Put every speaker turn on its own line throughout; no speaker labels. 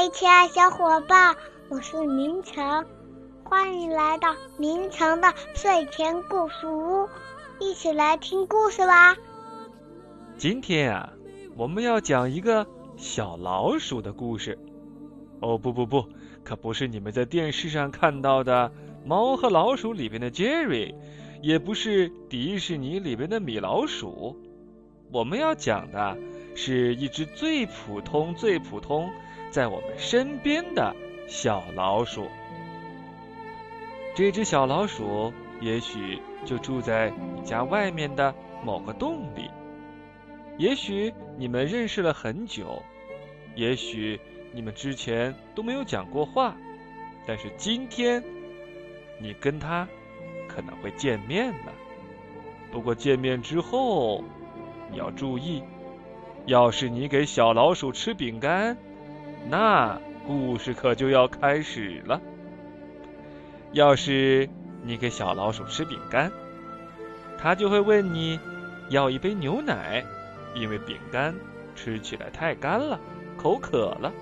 嗨，亲爱小伙伴，我是明成，欢迎来到明成的睡前故事屋，一起来听故事吧。
今天啊，我们要讲一个小老鼠的故事。哦，不不不，可不是你们在电视上看到的《猫和老鼠》里边的 Jerry，也不是迪士尼里边的米老鼠。我们要讲的是一只最普通、最普通，在我们身边的小老鼠。这只小老鼠也许就住在你家外面的某个洞里。也许你们认识了很久，也许你们之前都没有讲过话，但是今天你跟他可能会见面了。不过见面之后，你要注意，要是你给小老鼠吃饼干，那故事可就要开始了。要是你给小老鼠吃饼干，它就会问你要一杯牛奶。因为饼干吃起来太干了，口渴了。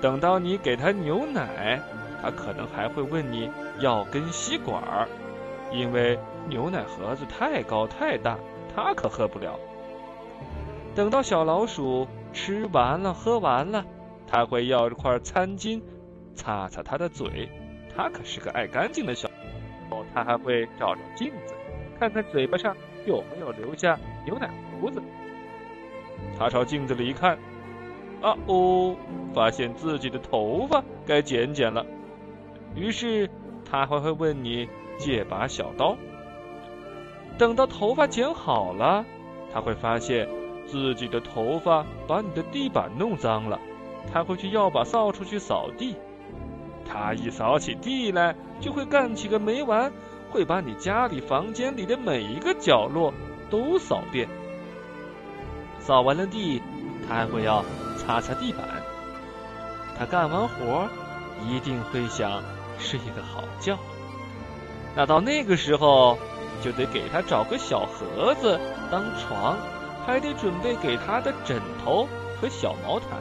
等到你给它牛奶，它可能还会问你要根吸管儿，因为牛奶盒子太高太大，它可喝不了。等到小老鼠吃完了喝完了，他会要一块餐巾擦擦他的嘴，他可是个爱干净的小。哦，他还会照照镜子，看看嘴巴上有没有留下牛奶。胡子，他朝镜子里一看，啊哦，发现自己的头发该剪剪了。于是他还会问你借把小刀。等到头发剪好了，他会发现自己的头发把你的地板弄脏了，他会去要把扫帚去扫地。他一扫起地来，就会干起个没完，会把你家里房间里的每一个角落都扫遍。扫完了地，他还会要擦擦地板。他干完活，一定会想睡一个好觉。那到那个时候，就得给他找个小盒子当床，还得准备给他的枕头和小毛毯。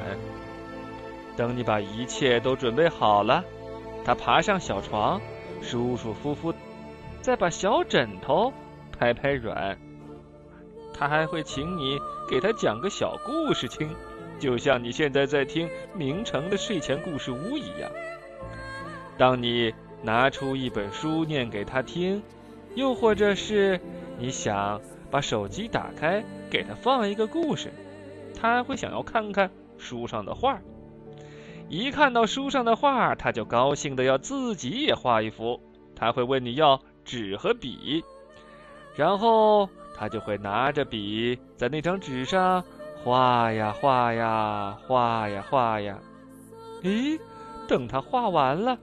等你把一切都准备好了，他爬上小床，舒舒服服，再把小枕头拍拍软。他还会请你给他讲个小故事听，就像你现在在听明成的睡前故事屋一样。当你拿出一本书念给他听，又或者是你想把手机打开给他放一个故事，他还会想要看看书上的画。一看到书上的画，他就高兴的要自己也画一幅。他会问你要纸和笔，然后。他就会拿着笔在那张纸上画呀画呀画呀画呀。咦，等他画完了，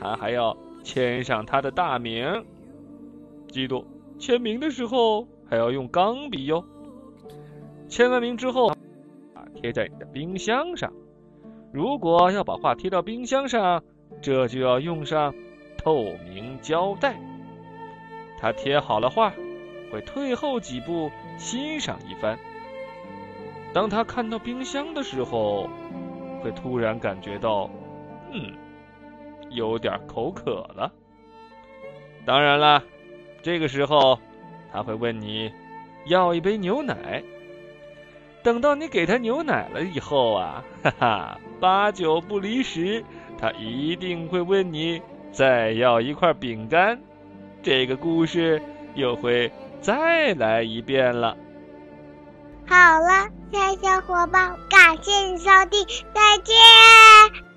他还要签上他的大名。记住，签名的时候还要用钢笔哟。签完名之后，啊，贴在你的冰箱上。如果要把画贴到冰箱上，这就要用上透明胶带。他贴好了画。会退后几步欣赏一番。当他看到冰箱的时候，会突然感觉到，嗯，有点口渴了。当然了，这个时候他会问你要一杯牛奶。等到你给他牛奶了以后啊，哈哈，八九不离十，他一定会问你再要一块饼干。这个故事又会。再来一遍了。
好了，亲爱小伙伴，感谢你收听，再见。